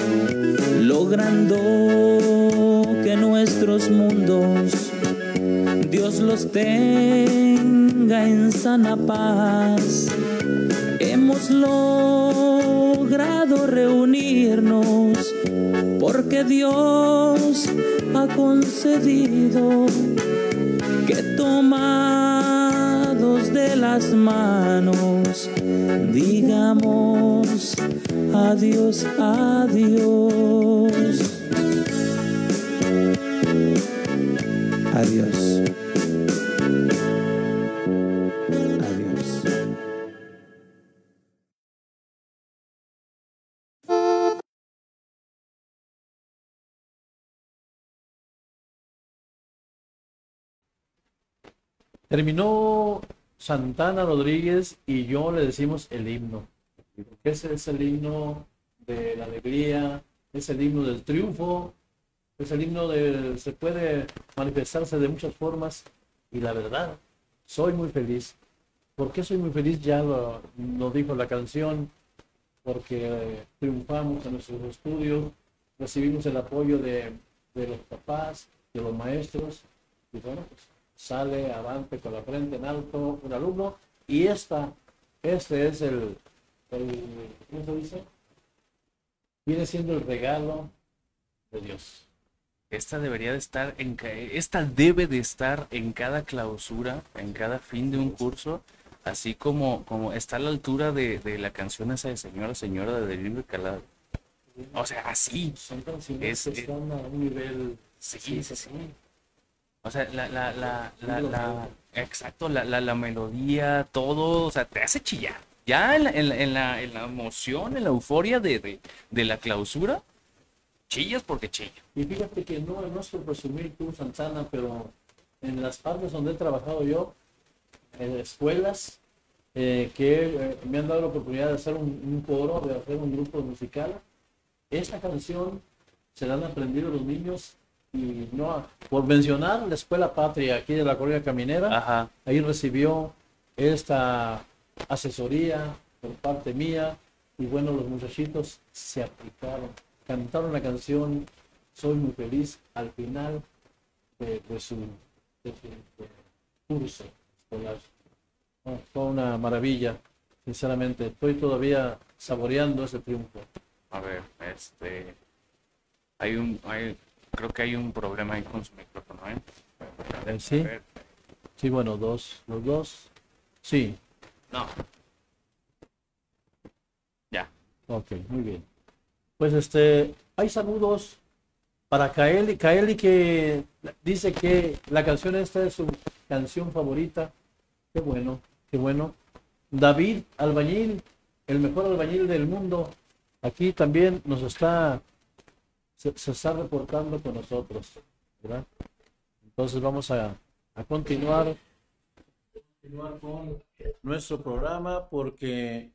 logrando que nuestros mundos Dios los tenga en sana paz. Hemos logrado reunirnos porque Dios ha concedido que tomados de las manos digamos adiós, adiós. Adiós. Terminó Santana Rodríguez y yo le decimos el himno. Ese es el himno de la alegría, es el himno del triunfo, es el himno de... se puede manifestarse de muchas formas y la verdad, soy muy feliz. ¿Por qué soy muy feliz? Ya lo, dijo la canción, porque triunfamos en nuestros estudios, recibimos el apoyo de, de los papás, de los maestros, y bueno, pues sale avante con la frente en alto un alumno, y esta, este es el, el ¿cómo se dice? Viene siendo el regalo de Dios. Esta debería de estar en esta debe de estar en cada clausura, en cada fin de un curso, así como, como está a la altura de, de la canción esa de Señora, Señora de Delibro Calado. O sea, así. Son canciones Es- que están a un nivel... Sí, sí, sí. O sea, la, la, la, la, exacto, la, la, la melodía, todo, o sea, te hace chillar. Ya en la, en en en emoción, en la euforia de, de, de la clausura, chillas porque chillas. Y fíjate que no, no es por presumir tú, Santana, pero en las partes donde he trabajado yo, en escuelas, eh, que eh, me han dado la oportunidad de hacer un coro, de hacer un grupo musical, esta canción se la han aprendido los niños y no, por mencionar la Escuela Patria aquí de la Colonia Caminera, Ajá. ahí recibió esta asesoría por parte mía y bueno, los muchachitos se aplicaron, cantaron la canción Soy muy feliz al final de, de su, de curso escolar. Fue una maravilla, sinceramente. Estoy todavía saboreando ese triunfo. A ver, este. Hay un. Hay, creo que hay un problema ahí con su micrófono, ¿eh? Eh, sí, sí, bueno, dos, los dos. Sí, No. Ya. ok, muy bien. Pues este, hay saludos para Kaeli, Kaeli que dice que la canción esta es su canción favorita. Qué bueno, qué bueno. David Albañil, el mejor albañil del mundo, aquí también nos está, se, está reportando con nosotros, ¿verdad? Entonces vamos a, a continuar, continuar con nuestro programa porque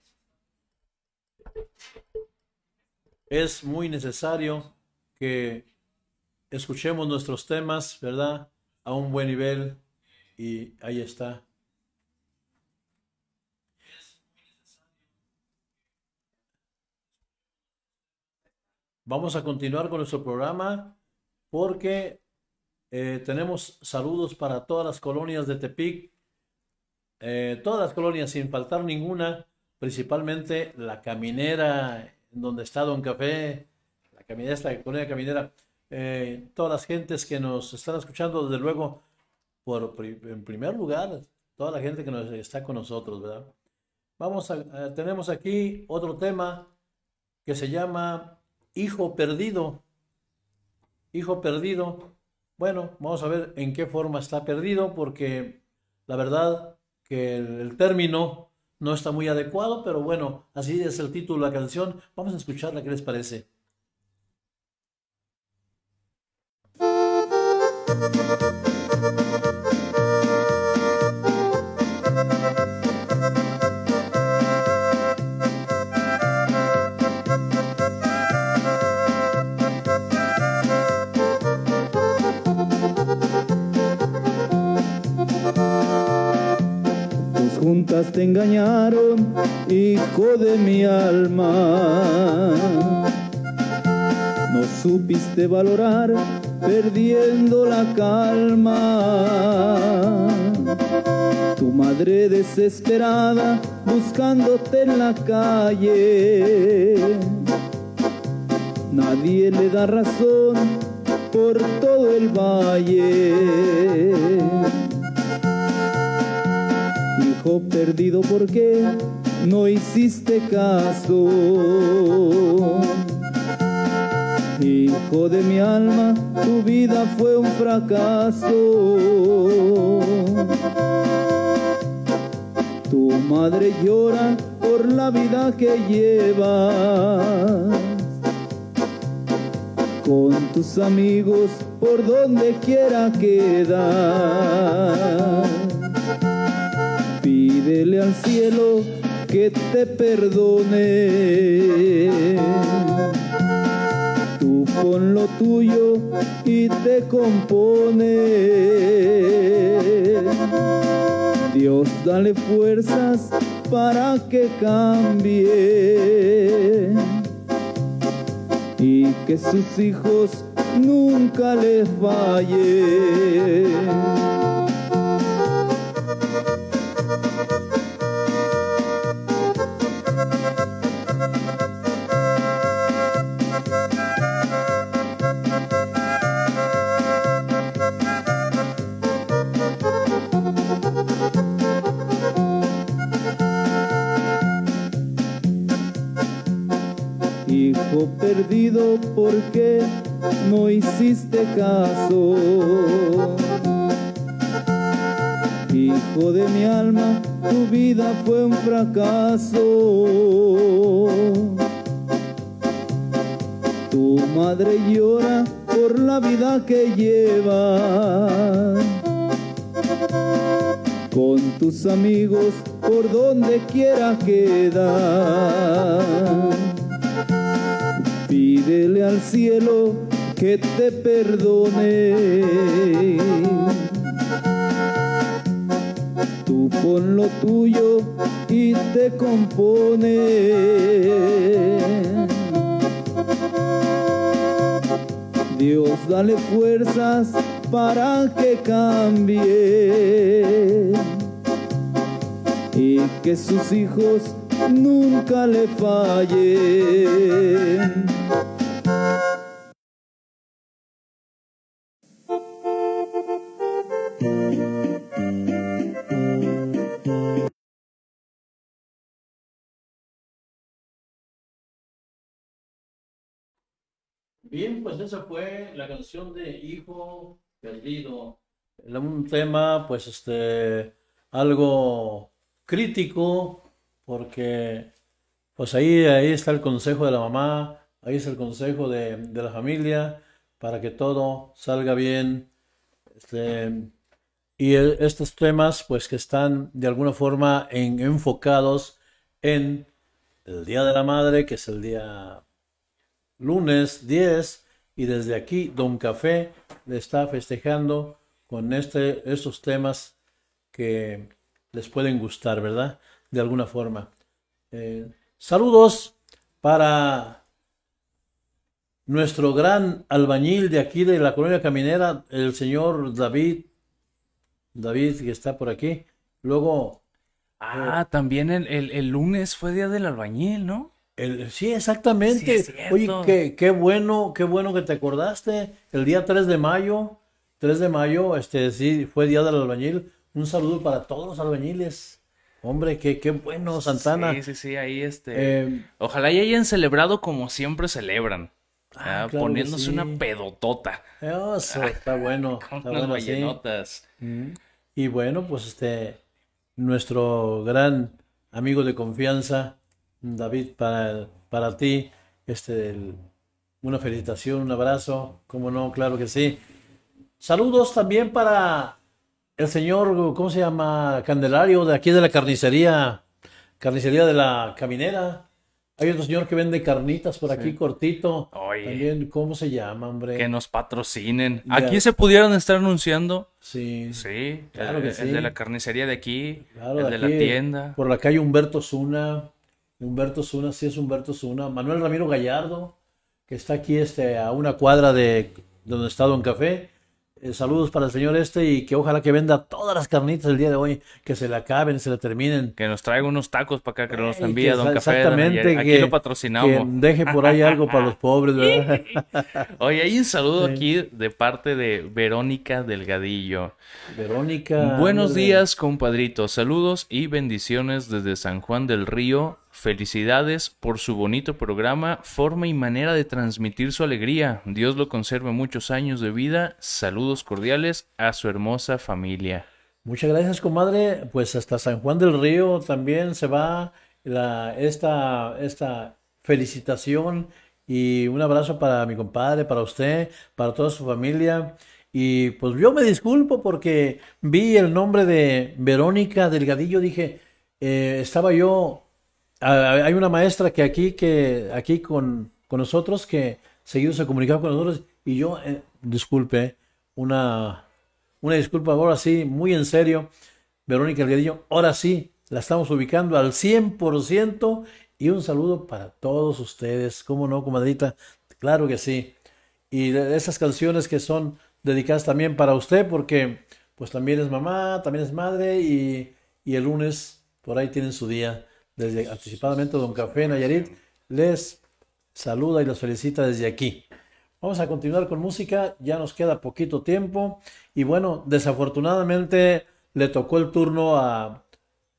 es muy necesario que escuchemos nuestros temas, ¿verdad? A un buen nivel y ahí está. Vamos a continuar con nuestro programa porque eh, tenemos saludos para todas las colonias de Tepic, eh, todas las colonias sin faltar ninguna, principalmente la caminera, donde está Don Café, la caminera, esta colonia caminera, eh, todas las gentes que nos están escuchando, desde luego, por, en primer lugar, toda la gente que nos está con nosotros, ¿verdad? Vamos a, tenemos aquí otro tema que se llama Hijo Perdido. Hijo Perdido. Bueno, vamos a ver en qué forma está perdido, porque la verdad que el, término no está muy adecuado, pero bueno, así es el título de la canción. Vamos a escucharla, ¿qué les parece? Juntas te engañaron, hijo de mi alma. No supiste valorar, perdiendo la calma. Tu madre desesperada, buscándote en la calle. Nadie le da razón por todo el valle. Hijo perdido, ¿por qué no hiciste caso? Hijo de mi alma, tu vida fue un fracaso. Tu madre llora por la vida que llevas. Con tus amigos por donde quiera quedar. Pídele al cielo que te perdone. Tú pon lo tuyo y te compone. Dios dale fuerzas para que cambie y que sus hijos nunca le fallen. No hiciste caso? Hijo de mi alma, tu vida fue un fracaso. Tu madre llora por la vida que lleva. Con tus amigos por donde quiera quedar. Te perdone. Bien, pues esa fue la canción de Hijo Perdido. Un tema, pues, este, algo crítico, porque, pues ahí, ahí está el consejo de la mamá, ahí es el consejo de, de la familia, para que todo salga bien. Este, y e- estos temas, pues, que están de alguna forma en- enfocados en el Día de la Madre, que es el día lunes 10 y desde aquí Don Café le está festejando con este, estos temas que les pueden gustar, ¿verdad? De alguna forma. Eh, saludos para nuestro gran albañil de aquí de la colonia caminera, el señor David, David que está por aquí. Luego, Ah, también el, el- el lunes fue día del albañil, ¿no? El, sí, exactamente. Sí. Oye, qué, qué bueno, qué bueno que te acordaste. El día 3 de mayo, 3 de mayo, este sí, fue día del albañil. Un saludo para todos los albañiles. Hombre, qué, qué bueno, Santana. Sí, sí, sí, ahí este. Eh, Ojalá y hayan celebrado como siempre celebran. Ah, ah, claro poniéndose sí. una pedotota. eso, está bueno, Con está unas bueno, sí. ballenotas. Y bueno, pues este, nuestro gran amigo de confianza, David, para, para ti, este, el- una felicitación, un abrazo, como no, claro que sí. Saludos también para el señor, ¿cómo se llama? Candelario, de aquí de la carnicería, carnicería de la caminera. Hay otro señor que vende carnitas por aquí, cortito. Oye. También, ¿cómo se llama, hombre? Que nos patrocinen. Ya. Aquí se pudieran estar anunciando. Sí. Sí, Claro el, que el sí. de la carnicería de aquí, Claro, el de de la tienda. Por la calle Humberto Zuna. Humberto Zuna, sí es Humberto Zuna. Manuel Ramiro Gallardo, que está aquí este, a una cuadra de donde está Don Café. Eh, saludos para el señor este y que ojalá que venda todas las carnitas el día de hoy, que se le acaben, se le terminen. Que nos traiga unos tacos para acá, que nos Ey, envíe que Don Café. Exactamente. Aquí que, lo que patrocinamos. deje por ahí algo para los pobres, ¿verdad? Oye, hay un saludo Sí. aquí de parte de Verónica Delgadillo. Verónica. Buenos días, compadrito. Saludos y bendiciones desde San Juan del Río. Felicidades por su bonito programa, forma y manera de transmitir su alegría. Dios lo conserve muchos años de vida. Saludos cordiales a su hermosa familia. Muchas gracias, comadre. Pues hasta San Juan del Río también se va la, esta, esta felicitación y un abrazo para mi compadre, para usted, para toda su familia. Y pues yo me disculpo porque vi el nombre de Verónica Delgadillo, dije, eh, estaba yo, hay una maestra que aquí, que aquí con, con nosotros, que seguido se comunicaba con nosotros, y yo, eh, disculpe, una, una disculpa ahora sí, muy en serio, Verónica Delgadillo, ahora sí, la estamos ubicando al 100% y un saludo para todos ustedes, ¿cómo no, comadrita? Claro que sí. Y esas canciones que son dedicadas también para usted, porque pues también es mamá, también es madre y, y el lunes por ahí tienen su día. Desde anticipadamente Don Café Nayarit les saluda y los felicita desde aquí. Vamos a continuar con música, ya nos queda poquito tiempo y bueno, desafortunadamente le tocó el turno a,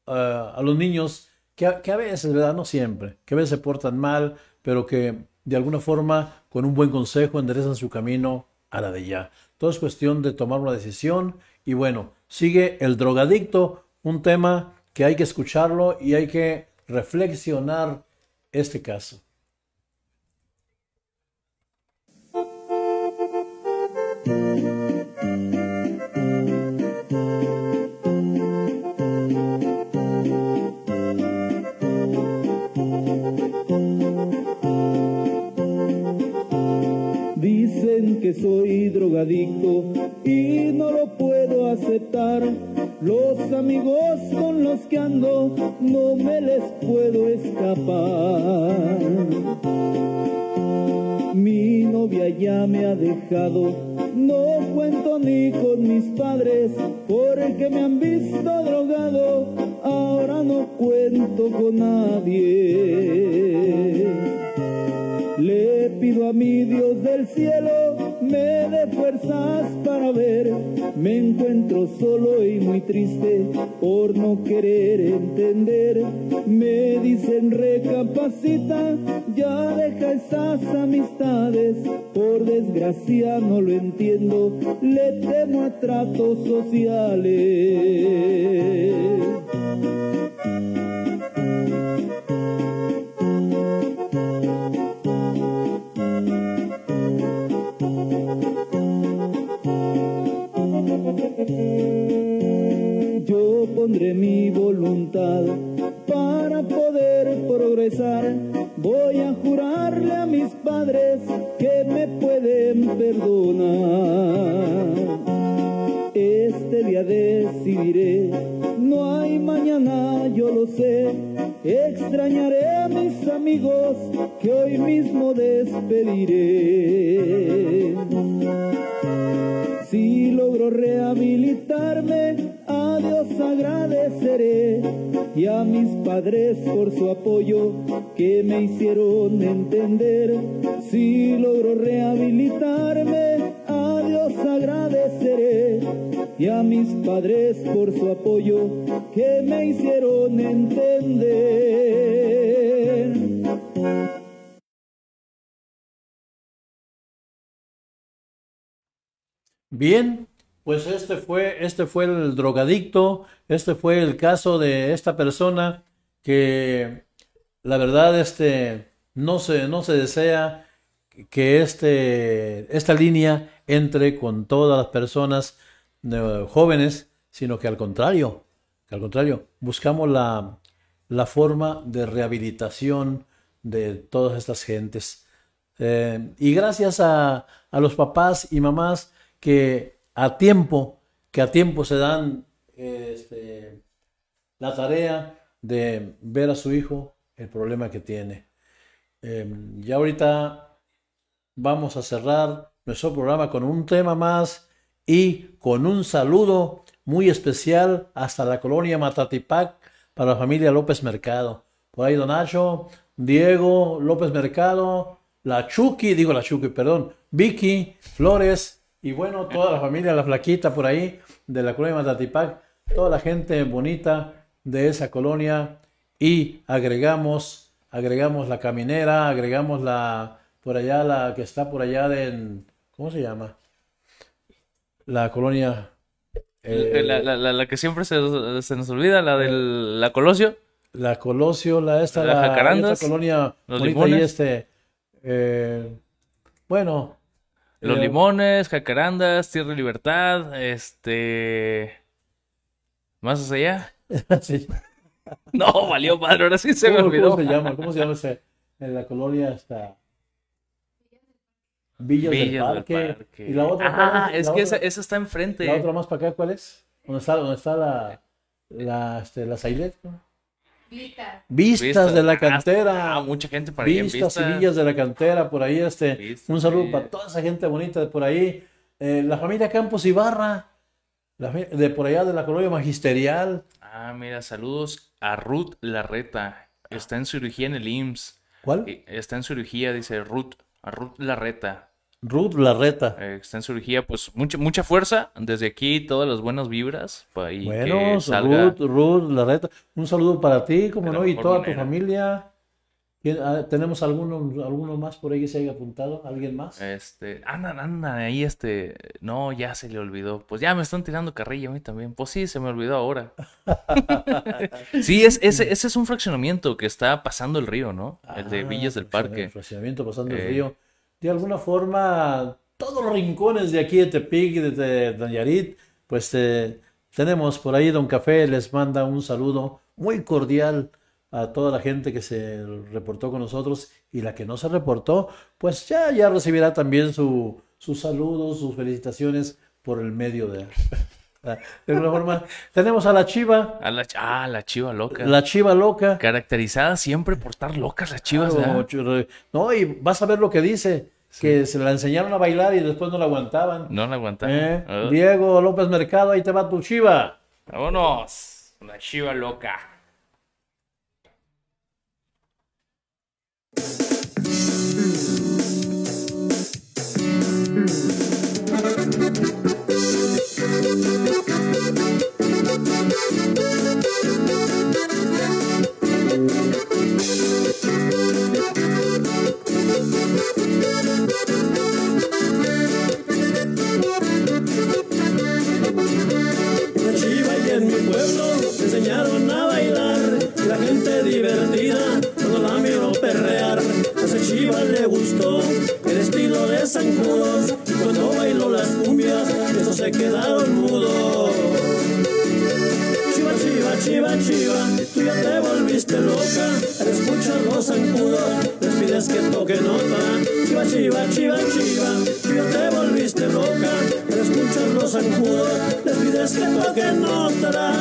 a, los niños que a, que a veces, ¿verdad? No siempre, que a veces se portan mal, pero que de alguna forma con un buen consejo enderezan su camino a la de ya. Todo es cuestión de tomar una decisión y bueno, sigue el drogadicto, un tema que hay que escucharlo y hay que reflexionar este caso. soy drogadicto y no lo puedo aceptar. Los amigos con los que ando no me les puedo escapar. Mi novia ya me ha dejado, no cuento ni con mis padres porque me han visto drogado, ahora no cuento con nadie. Le pido a mi Dios del cielo, me dé fuerzas para ver. Me encuentro solo y muy triste por no querer entender. Me dicen recapacita, ya deja esas amistades. Por desgracia no lo entiendo, le temo a tratos sociales. Mi voluntad para poder progresar. Voy a jurarle a mis padres que me pueden perdonar. Este día decidiré, no hay mañana, yo lo sé. Extrañaré a mis amigos que hoy mismo despediré. Si logro rehabilitarme, agradeceré y a mis padres por su apoyo que me hicieron entender. Si logro rehabilitarme, a Dios agradeceré y a mis padres por su apoyo que me hicieron entender. Bien, pues este fue, este fue el drogadicto, este fue el caso de esta persona que la verdad este, no, se, no se desea que este, esta línea entre con todas las personas eh, jóvenes, sino que al contrario, que al contrario, buscamos la, la forma de rehabilitación de todas estas gentes. Eh, y gracias a, a los papás y mamás que a tiempo, que a tiempo se dan este, la tarea de ver a su hijo el problema que tiene. Eh, ya ahorita vamos a cerrar nuestro programa con un tema más y con un saludo muy especial hasta la colonia Matatipac para la familia López Mercado. Por ahí Don Diego López Mercado, la Chucky, digo la Chucky, perdón, Vicky Flores, y bueno, toda la familia, la flaquita por ahí, de la colonia Matatipac, toda la gente bonita de esa colonia. Y agregamos, agregamos la caminera, agregamos la, por allá, la que está por allá de, ¿cómo se llama? La colonia. eh, la, la- la- la que siempre se, se nos olvida, la del la Colosio. la Colosio, la esta, La la, colonia los bonita limones. este, eh, bueno, Los eh, Limones, Jacarandas, Tierra de Libertad, este... ¿Más hacia allá? sí. No, valió madre, ahora sí se me ¿Cómo, olvidó. cómo se llama? ¿Cómo se llama ese? En la colonia está Villas, del, Villas del Parque. Parque. Y la otra, Ah, ¿cuál es La que otra- esa, esa está enfrente. La otra más para acá, ¿cuál es? ¿Dónde está, dónde está la, la, este, la Sailet? no? Vista. Vistas, Vistas. de la Ah, cantera. Ah, mucha gente por ahí en Vistas y Vistas. villas de la cantera, por ahí este. Vistas, un saludo sí. para toda esa gente bonita de por ahí. Eh, la familia Campos Ibarra, la de por allá de la colonia magisterial. Ah, mira, saludos a Ruth Larreta. Está en cirugía en el IMSS. ¿Cuál? Eh, Está en cirugía, dice Ruth. A Ruth Larreta. Ruth Larreta. Eh, está en cirugía, pues mucha, mucha fuerza. Desde aquí, todas las buenas vibras. Para y Bueno, que salga. Ruth, Ruth Larreta. Un saludo para ti, como no, y toda tu familia. ¿Quién- ah, ¿Tenemos alguno, alguno más por ahí que se haya apuntado? ¿Alguien más? Este, andan, andan ahí, este, no, ya se le olvidó. Pues ya me están tirando carrilla a mí también. Pues sí, se me olvidó ahora. sí, es, ese, ese es un fraccionamiento que está pasando el río, ¿no? El de Ah, Villas del Parque. Fraccionamiento pasando el Eh. río. De alguna forma, todos los rincones de aquí de Tepic de, de Nayarit, pues eh, tenemos por ahí Don Café, les manda un saludo muy cordial a toda la gente que se reportó con nosotros y la que no se reportó, pues ya, ya recibirá también su, sus saludos, sus felicitaciones por el medio de... De alguna forma, tenemos a la chiva, A la, ah, la chiva loca. la chiva loca. Caracterizada siempre por estar locas las chivas. No, y vas a ver lo que dice, que se la enseñaron a bailar y después no la aguantaban. No la aguantan. ¿Eh? Ah, Diego López Mercado, ahí te va tu chiva. Vámonos. La chiva loca. Zancudos. Y cuando bailó las cumbias, esos se quedaron mudos. Chiva, chiva, chiva, chiva, tú ya te volviste loca al escuchar los zancudos, les pides que toque nota. Chiva, chiva, chiva, chiva, tú ya te volviste loca al escuchar los zancudos, les pides que toque nota.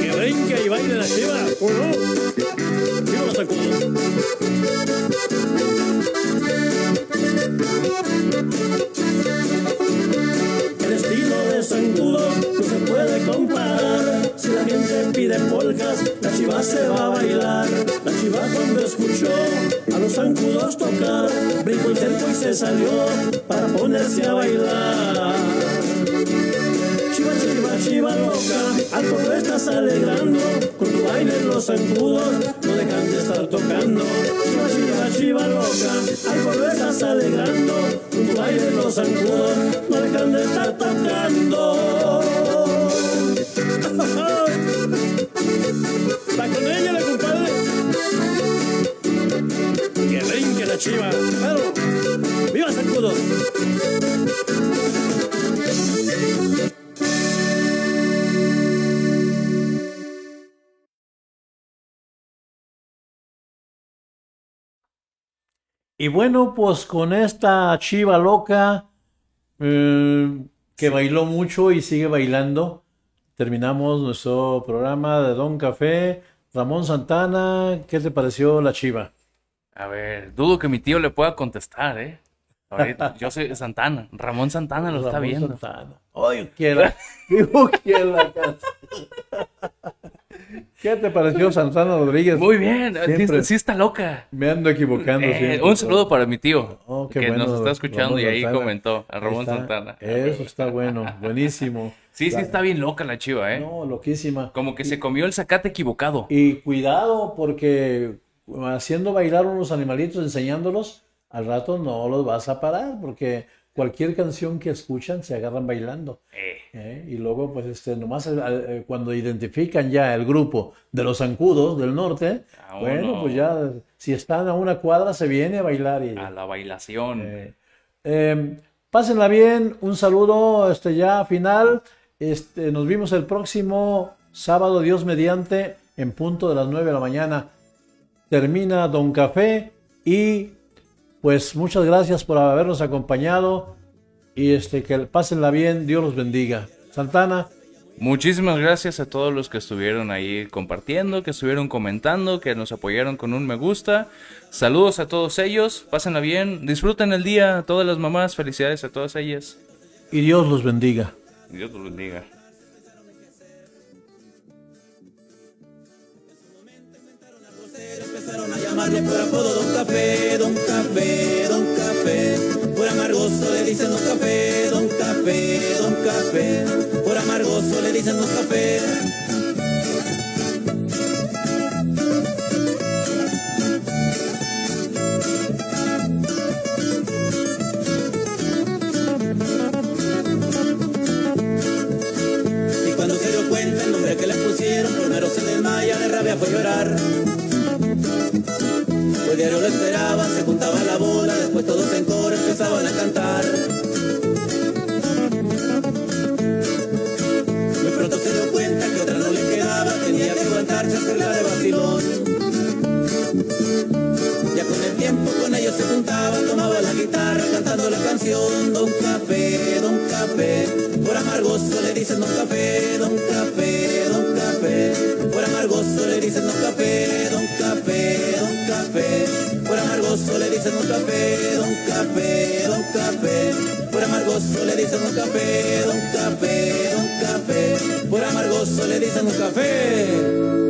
Que brinque y baile la chiva, ¿o no? Viva los zancudos. La chiva se va a bailar. La chiva cuando escuchó a los zancudos tocar, brincó el cerco y se salió para ponerse a bailar. Chiva, chiva, chiva loca, al pueblo estás alegrando, con tu baile los zancudos no dejan de estar tocando. Chiva, chiva, chiva loca, al pueblo estás alegrando, con tu baile los zancudos no dejan de estar tocando. brinque la chiva, pero ¡viva! Y bueno, pues con esta chiva loca eh, que bailó mucho y sigue bailando, terminamos nuestro programa de Don Café. Ramón Santana, ¿qué te pareció la chiva? A ver, dudo que mi tío le pueda contestar, ¿eh? Ahorita, yo soy Santana. Ramón Santana lo está Ramón viendo. Santana. Ay, quiera. Digo, quiera. ¿Qué te pareció Santana Rodríguez? Muy bien, Siempre. sí, sí está loca. Me ando equivocando Eh, un saludo para mi tío, Oh, qué que bueno, nos está escuchando Ramón y ahí Santana. comentó, a Ramón está. Santana. Eso está bueno, buenísimo. Sí, sí está bien loca la chiva, ¿eh? No, loquísima. Como que se comió el zacate equivocado. Y cuidado porque haciendo bailar unos animalitos, enseñándolos, al rato no los vas a parar porque cualquier canción que escuchan se agarran bailando. Eh, ¿eh? Y luego, pues, este, nomás eh, cuando identifican ya el grupo de los zancudos del norte, Ah, bueno, no. pues ya, si están a una cuadra, se viene a bailar. Y, a la bailación. eh, pásenla bien, un saludo este, ya final. Este, nos vimos el próximo sábado, Dios mediante, en punto de las 9 de la mañana. Termina Don Café y pues muchas gracias por habernos acompañado y este, que pásenla bien, Dios los bendiga. Santana, Muchísimas gracias a todos los que estuvieron ahí compartiendo, que estuvieron comentando, que nos apoyaron con un me gusta. Saludos a todos ellos, pásenla bien, disfruten el día, todas las mamás, felicidades a todas ellas. y Dios los bendiga. Dios los bendiga. Por apodo Don Café, Don Café, Don Café. Por amargoso le dicen Don Café, Don Café, Don Café. Por amargoso le dicen Don Café. Y cuando se dio cuenta el nombre que le pusieron, primero se desmaya, de rabia fue a llorar. Pues diario lo esperaban, se juntaba la bola, después todos en coro empezaban a cantar. Muy pronto se dio cuenta que otra no le quedaba, tenía que aguantar guitarra cerca de vacilón. Ya con el tiempo con ellos se juntaba, tomaba la guitarra cantando la canción Don Café, Don Por amargoso le dicen Don Café, Don Café, Don Café, por amargoso le dicen Don Café, Don Café, Don Café, por amargoso le dicen Don Café, Don Café, Don Café, por amargoso le dicen Don Café, Don Café, Don Café, por amargoso le dicen Don Café.